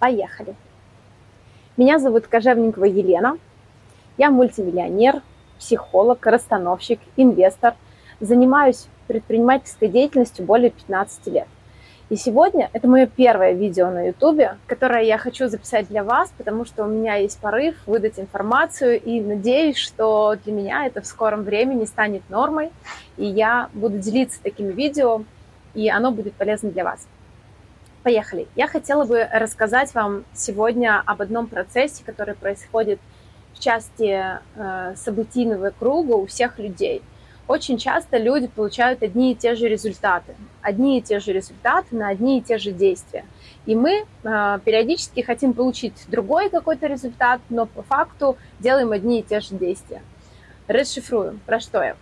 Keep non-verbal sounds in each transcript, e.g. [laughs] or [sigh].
Поехали. Меня зовут Кожевникова Елена. Я мультимиллионер, психолог, расстановщик, инвестор. Занимаюсь предпринимательской деятельностью более 15 лет. И сегодня это мое первое видео на YouTube, которое я хочу записать для вас, потому что у меня есть порыв выдать информацию и надеюсь, что для меня это в скором времени станет нормой, и я буду делиться такими видео, и оно будет полезно для вас. Поехали. Я хотела бы рассказать вам сегодня об одном процессе, который происходит в части э, событийного круга у всех людей. Очень часто люди получают одни и те же результаты, одни и те же результаты на одни и те же действия. И мы э, периодически хотим получить другой какой-то результат, но по факту делаем одни и те же действия. Расшифруем, про что я.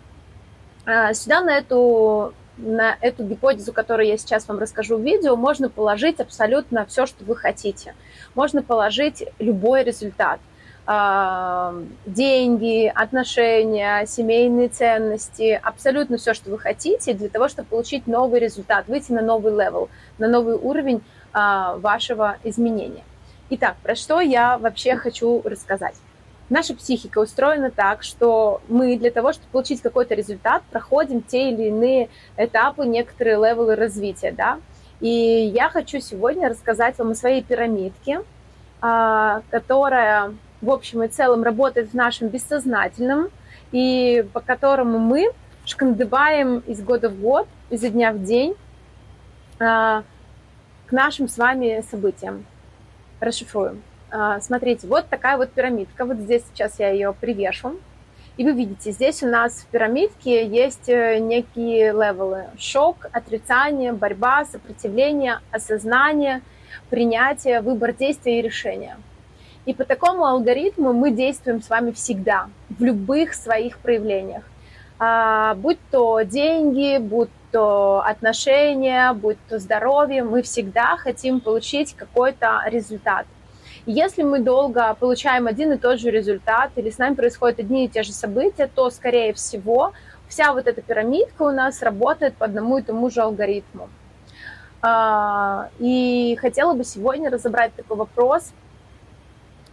Э, сюда на эту на эту гипотезу, которую я сейчас вам расскажу в видео, можно положить абсолютно все, что вы хотите. Можно положить любой результат. А, деньги, отношения, семейные ценности, абсолютно все, что вы хотите, для того, чтобы получить новый результат, выйти на новый level, на новый уровень а, вашего изменения. Итак, про что я вообще хочу рассказать. Наша психика устроена так, что мы для того, чтобы получить какой-то результат, проходим те или иные этапы, некоторые левелы развития, да. И я хочу сегодня рассказать вам о своей пирамидке, а, которая в общем и целом работает в нашем бессознательном, и по которому мы шкандыбаем из года в год, изо дня в день а, к нашим с вами событиям. Расшифруем. А, смотрите, вот такая вот пирамидка. Вот здесь сейчас я ее привешу. И вы видите, здесь у нас в пирамидке есть э, некие левелы. Шок, отрицание, борьба, сопротивление, осознание, принятие, выбор действия и решения. И по такому алгоритму мы действуем с вами всегда, в любых своих проявлениях. А, будь то деньги, будь то отношения, будь то здоровье, мы всегда хотим получить какой-то результат. Если мы долго получаем один и тот же результат, или с нами происходят одни и те же события, то, скорее всего, вся вот эта пирамидка у нас работает по одному и тому же алгоритму. А, и хотела бы сегодня разобрать такой вопрос,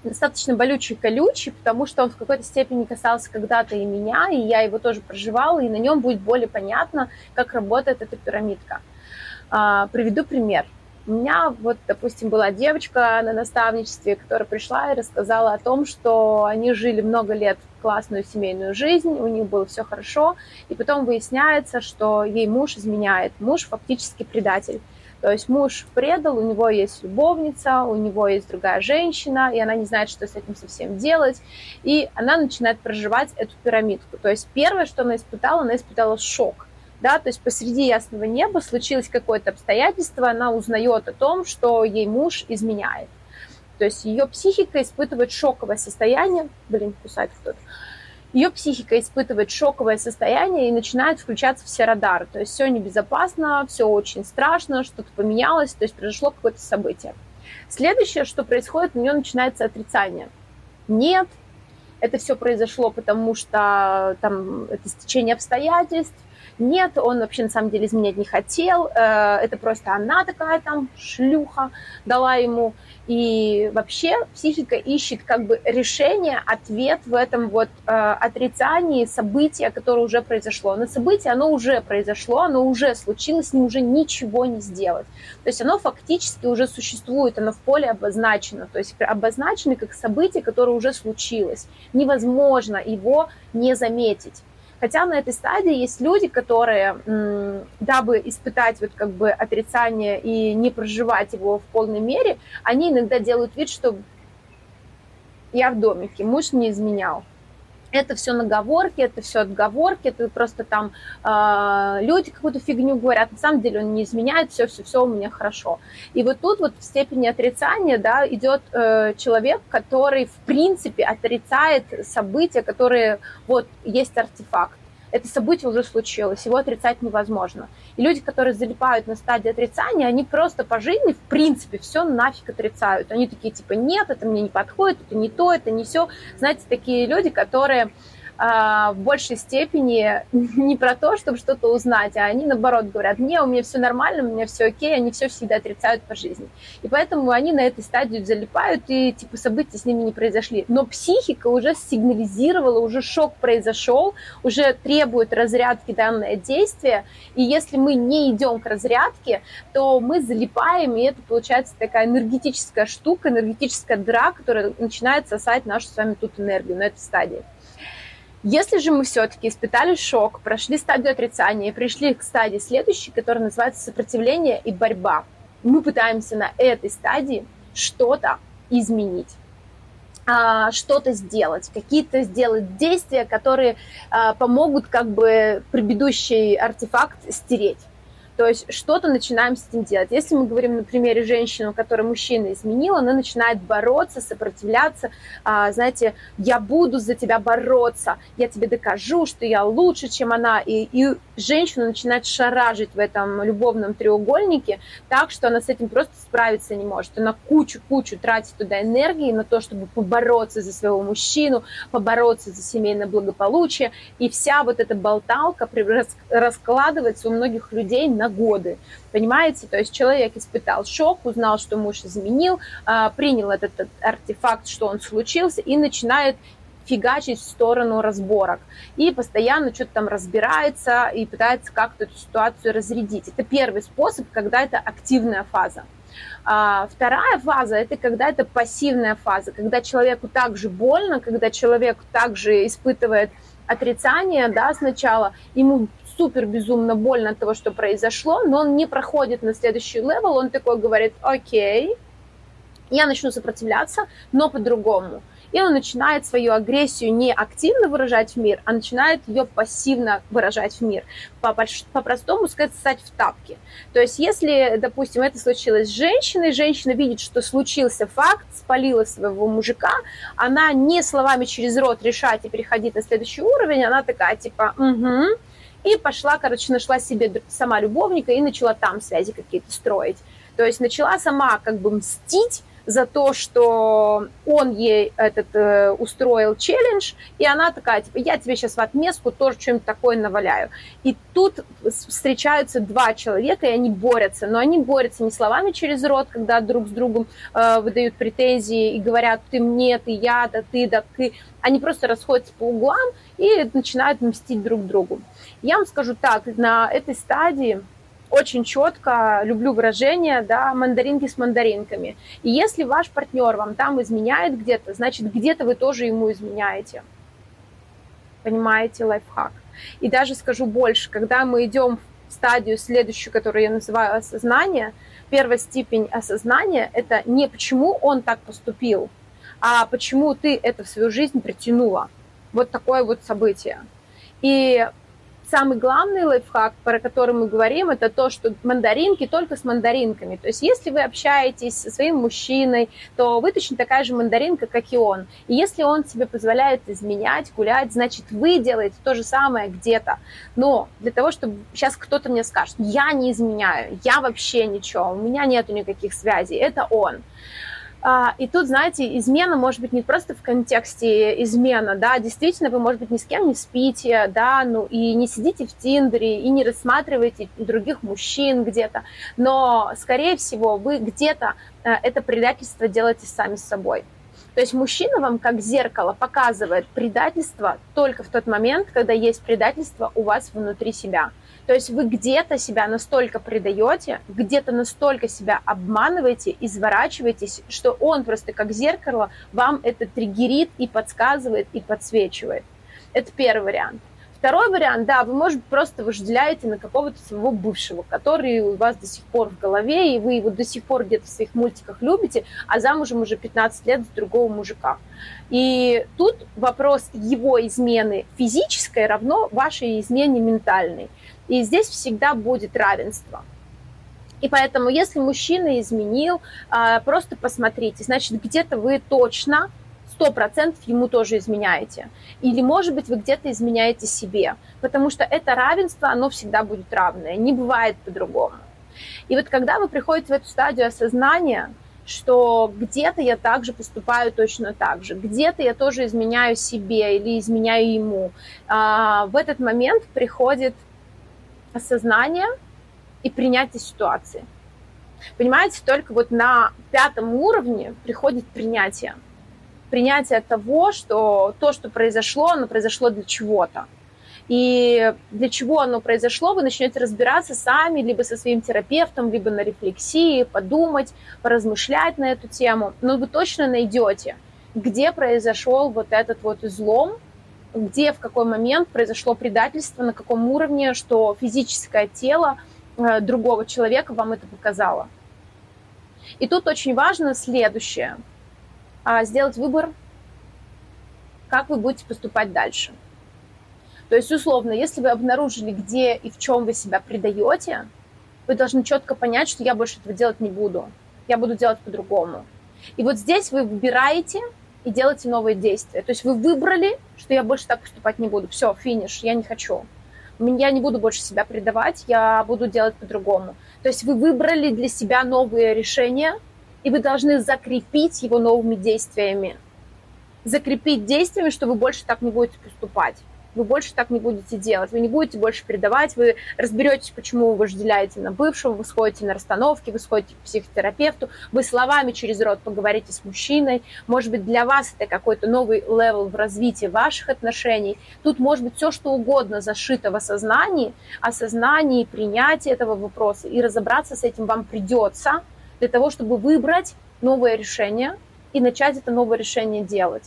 достаточно болючий, колючий, потому что он в какой-то степени касался когда-то и меня, и я его тоже проживала, и на нем будет более понятно, как работает эта пирамидка. А, приведу пример. У меня вот, допустим, была девочка на наставничестве, которая пришла и рассказала о том, что они жили много лет классную семейную жизнь, у них было все хорошо, и потом выясняется, что ей муж изменяет, муж фактически предатель. То есть муж предал, у него есть любовница, у него есть другая женщина, и она не знает, что с этим совсем делать. И она начинает проживать эту пирамидку. То есть первое, что она испытала, она испытала шок да, то есть посреди ясного неба случилось какое-то обстоятельство, она узнает о том, что ей муж изменяет. То есть ее психика испытывает шоковое состояние, блин, кусает кто-то, ее психика испытывает шоковое состояние и начинают включаться все радары. То есть все небезопасно, все очень страшно, что-то поменялось, то есть произошло какое-то событие. Следующее, что происходит, у нее начинается отрицание. Нет, это все произошло, потому что там это стечение обстоятельств, нет, он вообще на самом деле изменять не хотел, э, это просто она такая там шлюха дала ему. И вообще психика ищет как бы решение, ответ в этом вот э, отрицании события, которое уже произошло. На событие оно уже произошло, оно уже случилось, с ним уже ничего не сделать. То есть оно фактически уже существует, оно в поле обозначено, то есть обозначено как событие, которое уже случилось. Невозможно его не заметить. Хотя на этой стадии есть люди, которые, дабы испытать вот как бы отрицание и не проживать его в полной мере, они иногда делают вид, что я в домике, муж не изменял это все наговорки, это все отговорки, это просто там э, люди какую-то фигню говорят, на самом деле он не изменяет, все, все, все у меня хорошо. И вот тут вот в степени отрицания, да, идет э, человек, который в принципе отрицает события, которые вот есть артефакт это событие уже случилось, его отрицать невозможно. И люди, которые залипают на стадии отрицания, они просто по жизни, в принципе, все нафиг отрицают. Они такие, типа, нет, это мне не подходит, это не то, это не все. Знаете, такие люди, которые в большей степени [laughs] не про то, чтобы что-то узнать, а они наоборот говорят, не, у меня все нормально, у меня все окей, они все всегда отрицают по жизни. И поэтому они на этой стадии залипают, и типа события с ними не произошли. Но психика уже сигнализировала, уже шок произошел, уже требует разрядки данное действие, и если мы не идем к разрядке, то мы залипаем, и это получается такая энергетическая штука, энергетическая дыра, которая начинает сосать нашу с вами тут энергию на этой стадии. Если же мы все-таки испытали шок, прошли стадию отрицания и пришли к стадии следующей, которая называется сопротивление и борьба, мы пытаемся на этой стадии что-то изменить а, что-то сделать, какие-то сделать действия, которые а, помогут как бы предыдущий артефакт стереть. То есть что-то начинаем с этим делать. Если мы говорим на примере женщины, которая мужчина изменила, она начинает бороться, сопротивляться. А, знаете, я буду за тебя бороться, я тебе докажу, что я лучше, чем она. И, и женщина начинает шаражить в этом любовном треугольнике так, что она с этим просто справиться не может. Она кучу-кучу тратит туда энергии на то, чтобы побороться за своего мужчину, побороться за семейное благополучие. И вся вот эта болталка раскладывается у многих людей на на годы. Понимаете? То есть человек испытал шок, узнал, что муж изменил, а, принял этот артефакт, что он случился, и начинает фигачить в сторону разборок. И постоянно что-то там разбирается и пытается как-то эту ситуацию разрядить. Это первый способ, когда это активная фаза. А вторая фаза – это когда это пассивная фаза, когда человеку также больно, когда человек также испытывает отрицание да, сначала, ему супер безумно больно от того, что произошло, но он не проходит на следующий level, он такой говорит, окей, я начну сопротивляться, но по-другому. И он начинает свою агрессию не активно выражать в мир, а начинает ее пассивно выражать в мир. По-простому сказать, ссать в тапки. То есть если, допустим, это случилось с женщиной, женщина видит, что случился факт, спалила своего мужика, она не словами через рот решать и переходить на следующий уровень, она такая типа, угу, и пошла, короче, нашла себе сама любовника и начала там связи какие-то строить. То есть начала сама как бы мстить за то, что он ей этот э, устроил челлендж, и она такая, типа, я тебе сейчас в отместку тоже что-нибудь такое наваляю. И тут встречаются два человека, и они борются, но они борются не словами через рот, когда друг с другом э, выдают претензии и говорят, ты мне, ты я, да ты, да ты. Они просто расходятся по углам и начинают мстить друг другу. Я вам скажу так, на этой стадии очень четко люблю выражение, да, мандаринки с мандаринками. И если ваш партнер вам там изменяет где-то, значит, где-то вы тоже ему изменяете. Понимаете, лайфхак. И даже скажу больше, когда мы идем в стадию следующую, которую я называю осознание, первая степень осознания – это не почему он так поступил, а почему ты это в свою жизнь притянула. Вот такое вот событие. И самый главный лайфхак, про который мы говорим, это то, что мандаринки только с мандаринками. То есть если вы общаетесь со своим мужчиной, то вы точно такая же мандаринка, как и он. И если он себе позволяет изменять, гулять, значит, вы делаете то же самое где-то. Но для того, чтобы сейчас кто-то мне скажет, я не изменяю, я вообще ничего, у меня нету никаких связей, это он. А, и тут, знаете, измена может быть не просто в контексте измена, да, действительно, вы, может быть, ни с кем не спите, да, ну и не сидите в Тиндере, и не рассматриваете других мужчин где-то, но, скорее всего, вы где-то э, это предательство делаете сами с собой. То есть мужчина вам как зеркало показывает предательство только в тот момент, когда есть предательство у вас внутри себя. То есть вы где-то себя настолько предаете, где-то настолько себя обманываете, изворачиваетесь, что он просто как зеркало вам это триггерит и подсказывает, и подсвечивает. Это первый вариант. Второй вариант, да, вы, может, просто вожделяете на какого-то своего бывшего, который у вас до сих пор в голове, и вы его до сих пор где-то в своих мультиках любите, а замужем уже 15 лет с другого мужика. И тут вопрос его измены физической равно вашей измене ментальной. И здесь всегда будет равенство. И поэтому, если мужчина изменил, а, просто посмотрите, значит, где-то вы точно сто процентов ему тоже изменяете. Или, может быть, вы где-то изменяете себе, потому что это равенство, оно всегда будет равное, не бывает по-другому. И вот когда вы приходите в эту стадию осознания, что где-то я также поступаю точно так же, где-то я тоже изменяю себе или изменяю ему. А, в этот момент приходит осознание и принятие ситуации. Понимаете, только вот на пятом уровне приходит принятие. Принятие того, что то, что произошло, оно произошло для чего-то. И для чего оно произошло, вы начнете разбираться сами, либо со своим терапевтом, либо на рефлексии, подумать, поразмышлять на эту тему. Но вы точно найдете, где произошел вот этот вот излом, где, в какой момент произошло предательство, на каком уровне, что физическое тело э, другого человека вам это показало. И тут очень важно следующее. А, сделать выбор, как вы будете поступать дальше – то есть, условно, если вы обнаружили, где и в чем вы себя предаете, вы должны четко понять, что я больше этого делать не буду. Я буду делать по-другому. И вот здесь вы выбираете и делаете новые действия. То есть вы выбрали, что я больше так поступать не буду. Все, финиш, я не хочу. Я не буду больше себя предавать, я буду делать по-другому. То есть вы выбрали для себя новые решения, и вы должны закрепить его новыми действиями. Закрепить действиями, что вы больше так не будете поступать вы больше так не будете делать, вы не будете больше предавать, вы разберетесь, почему вы вожделяете на бывшего, вы сходите на расстановки, вы сходите к психотерапевту, вы словами через рот поговорите с мужчиной, может быть, для вас это какой-то новый level в развитии ваших отношений. Тут может быть все, что угодно зашито в осознании, осознании, принятии этого вопроса, и разобраться с этим вам придется для того, чтобы выбрать новое решение и начать это новое решение делать.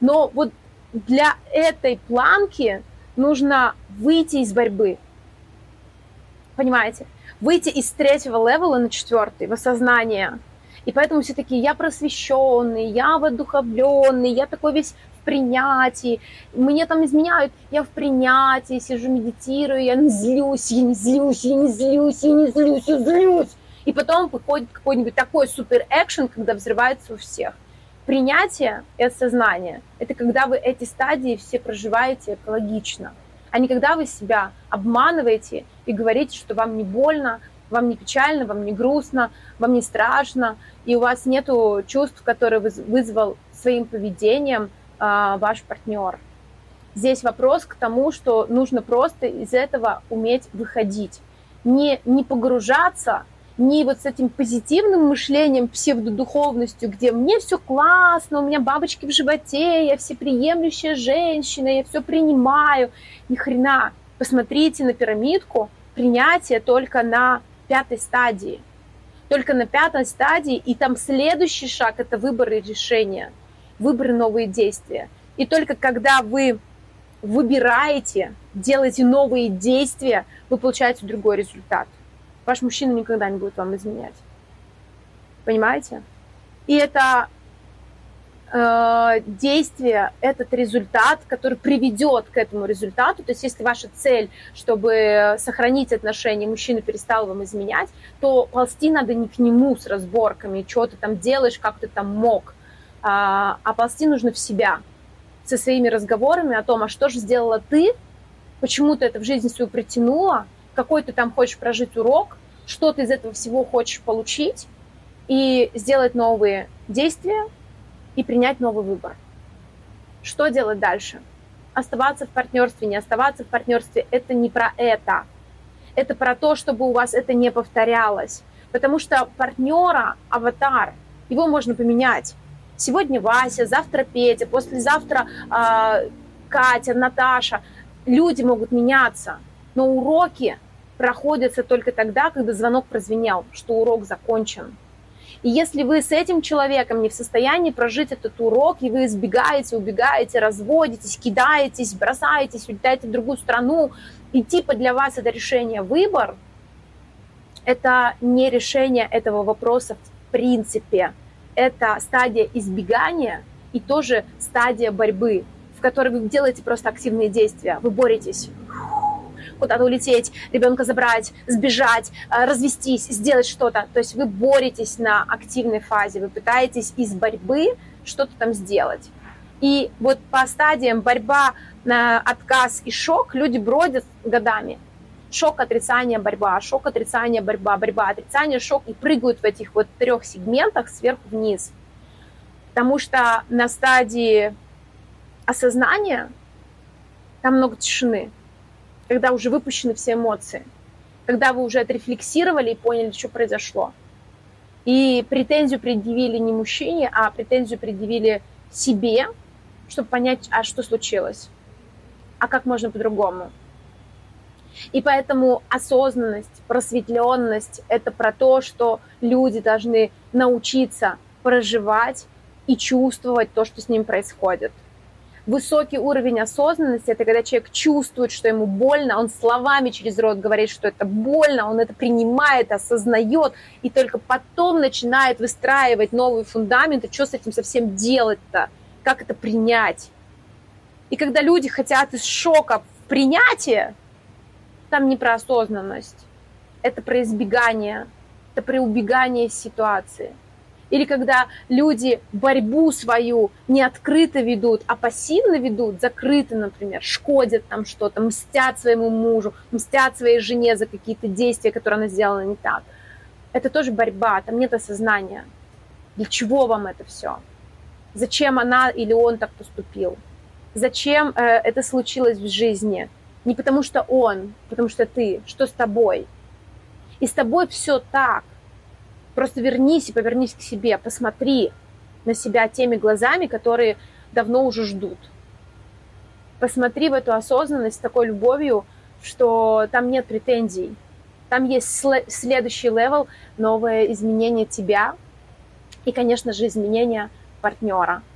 Но вот для этой планки нужно выйти из борьбы. Понимаете? Выйти из третьего level а на четвертый, в осознание. И поэтому все такие, я просвещенный, я воодуховленный, я такой весь в принятии, мне там изменяют, я в принятии, сижу, медитирую, я не злюсь, я не злюсь, я не злюсь, я не злюсь, я злюсь. И потом выходит какой-нибудь такой супер экшен, когда взрывается у всех. Принятие и осознание – это когда вы эти стадии все проживаете экологично, а не когда вы себя обманываете и говорите, что вам не больно, вам не печально, вам не грустно, вам не страшно, и у вас нет чувств, которые вызвал своим поведением а, ваш партнер. Здесь вопрос к тому, что нужно просто из этого уметь выходить. Не, не погружаться не вот с этим позитивным мышлением, псевдодуховностью, где мне все классно, у меня бабочки в животе, я всеприемлющая женщина, я все принимаю. Ни хрена. Посмотрите на пирамидку, принятие только на пятой стадии. Только на пятой стадии, и там следующий шаг – это выборы решения, выборы новые действия. И только когда вы выбираете, делаете новые действия, вы получаете другой результат – Ваш мужчина никогда не будет вам изменять. Понимаете? И это э, действие, этот результат, который приведет к этому результату, то есть если ваша цель, чтобы сохранить отношения, мужчина перестал вам изменять, то ползти надо не к нему с разборками, что ты там делаешь, как ты там мог, а, а ползти нужно в себя, со своими разговорами о том, а что же сделала ты, почему ты это в жизнь свою притянула, какой ты там хочешь прожить урок, что ты из этого всего хочешь получить, и сделать новые действия и принять новый выбор. Что делать дальше? Оставаться в партнерстве, не оставаться в партнерстве – это не про это. Это про то, чтобы у вас это не повторялось. Потому что партнера, аватар, его можно поменять. Сегодня Вася, завтра Петя, послезавтра э, Катя, Наташа. Люди могут меняться, но уроки проходятся только тогда, когда звонок прозвенел, что урок закончен. И если вы с этим человеком не в состоянии прожить этот урок, и вы избегаете, убегаете, разводитесь, кидаетесь, бросаетесь, улетаете в другую страну, и типа для вас это решение выбор, это не решение этого вопроса в принципе. Это стадия избегания и тоже стадия борьбы, в которой вы делаете просто активные действия. Вы боретесь куда-то улететь, ребенка забрать, сбежать, э, развестись, сделать что-то. То есть вы боретесь на активной фазе, вы пытаетесь из борьбы что-то там сделать. И вот по стадиям борьба, на отказ и шок люди бродят годами. шок, отрицание, борьба, шок, отрицание, борьба, борьба, отрицание, шок, и прыгают в этих вот трех сегментах сверху вниз. Потому что на стадии осознания там много тишины, когда уже выпущены все эмоции, когда вы уже отрефлексировали и поняли, что произошло. И претензию предъявили не мужчине, а претензию предъявили себе, чтобы понять, а что случилось, а как можно по-другому. И поэтому осознанность, просветленность – это про то, что люди должны научиться проживать и чувствовать то, что с ним происходит. Высокий уровень осознанности – это когда человек чувствует, что ему больно, он словами через рот говорит, что это больно, он это принимает, осознает, и только потом начинает выстраивать новый фундамент, и что с этим совсем делать-то, как это принять. И когда люди хотят из шока в принятие, там не про осознанность, это про избегание, это про убегание из ситуации – или когда люди борьбу свою не открыто ведут, а пассивно ведут, закрыто, например, шкодят там что-то, мстят своему мужу, мстят своей жене за какие-то действия, которые она сделала не так. Это тоже борьба, там нет осознания. Для чего вам это все? Зачем она или он так поступил? Зачем э, это случилось в жизни? Не потому что он, потому что ты. Что с тобой? И с тобой все так. Просто вернись и повернись к себе, посмотри на себя теми глазами, которые давно уже ждут. Посмотри в эту осознанность с такой любовью, что там нет претензий. Там есть следующий level, новое изменение тебя и, конечно же, изменение партнера –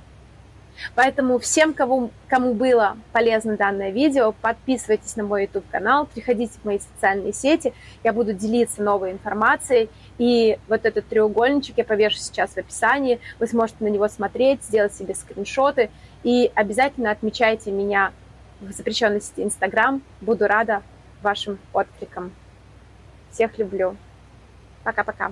Поэтому всем, кому, кому было полезно данное видео, подписывайтесь на мой YouTube-канал, приходите в мои социальные сети, я буду делиться новой информацией. И вот этот треугольничек я повешу сейчас в описании, вы сможете на него смотреть, сделать себе скриншоты. И обязательно отмечайте меня в запрещенной сети Instagram. Буду рада вашим откликам. Всех люблю. Пока-пока.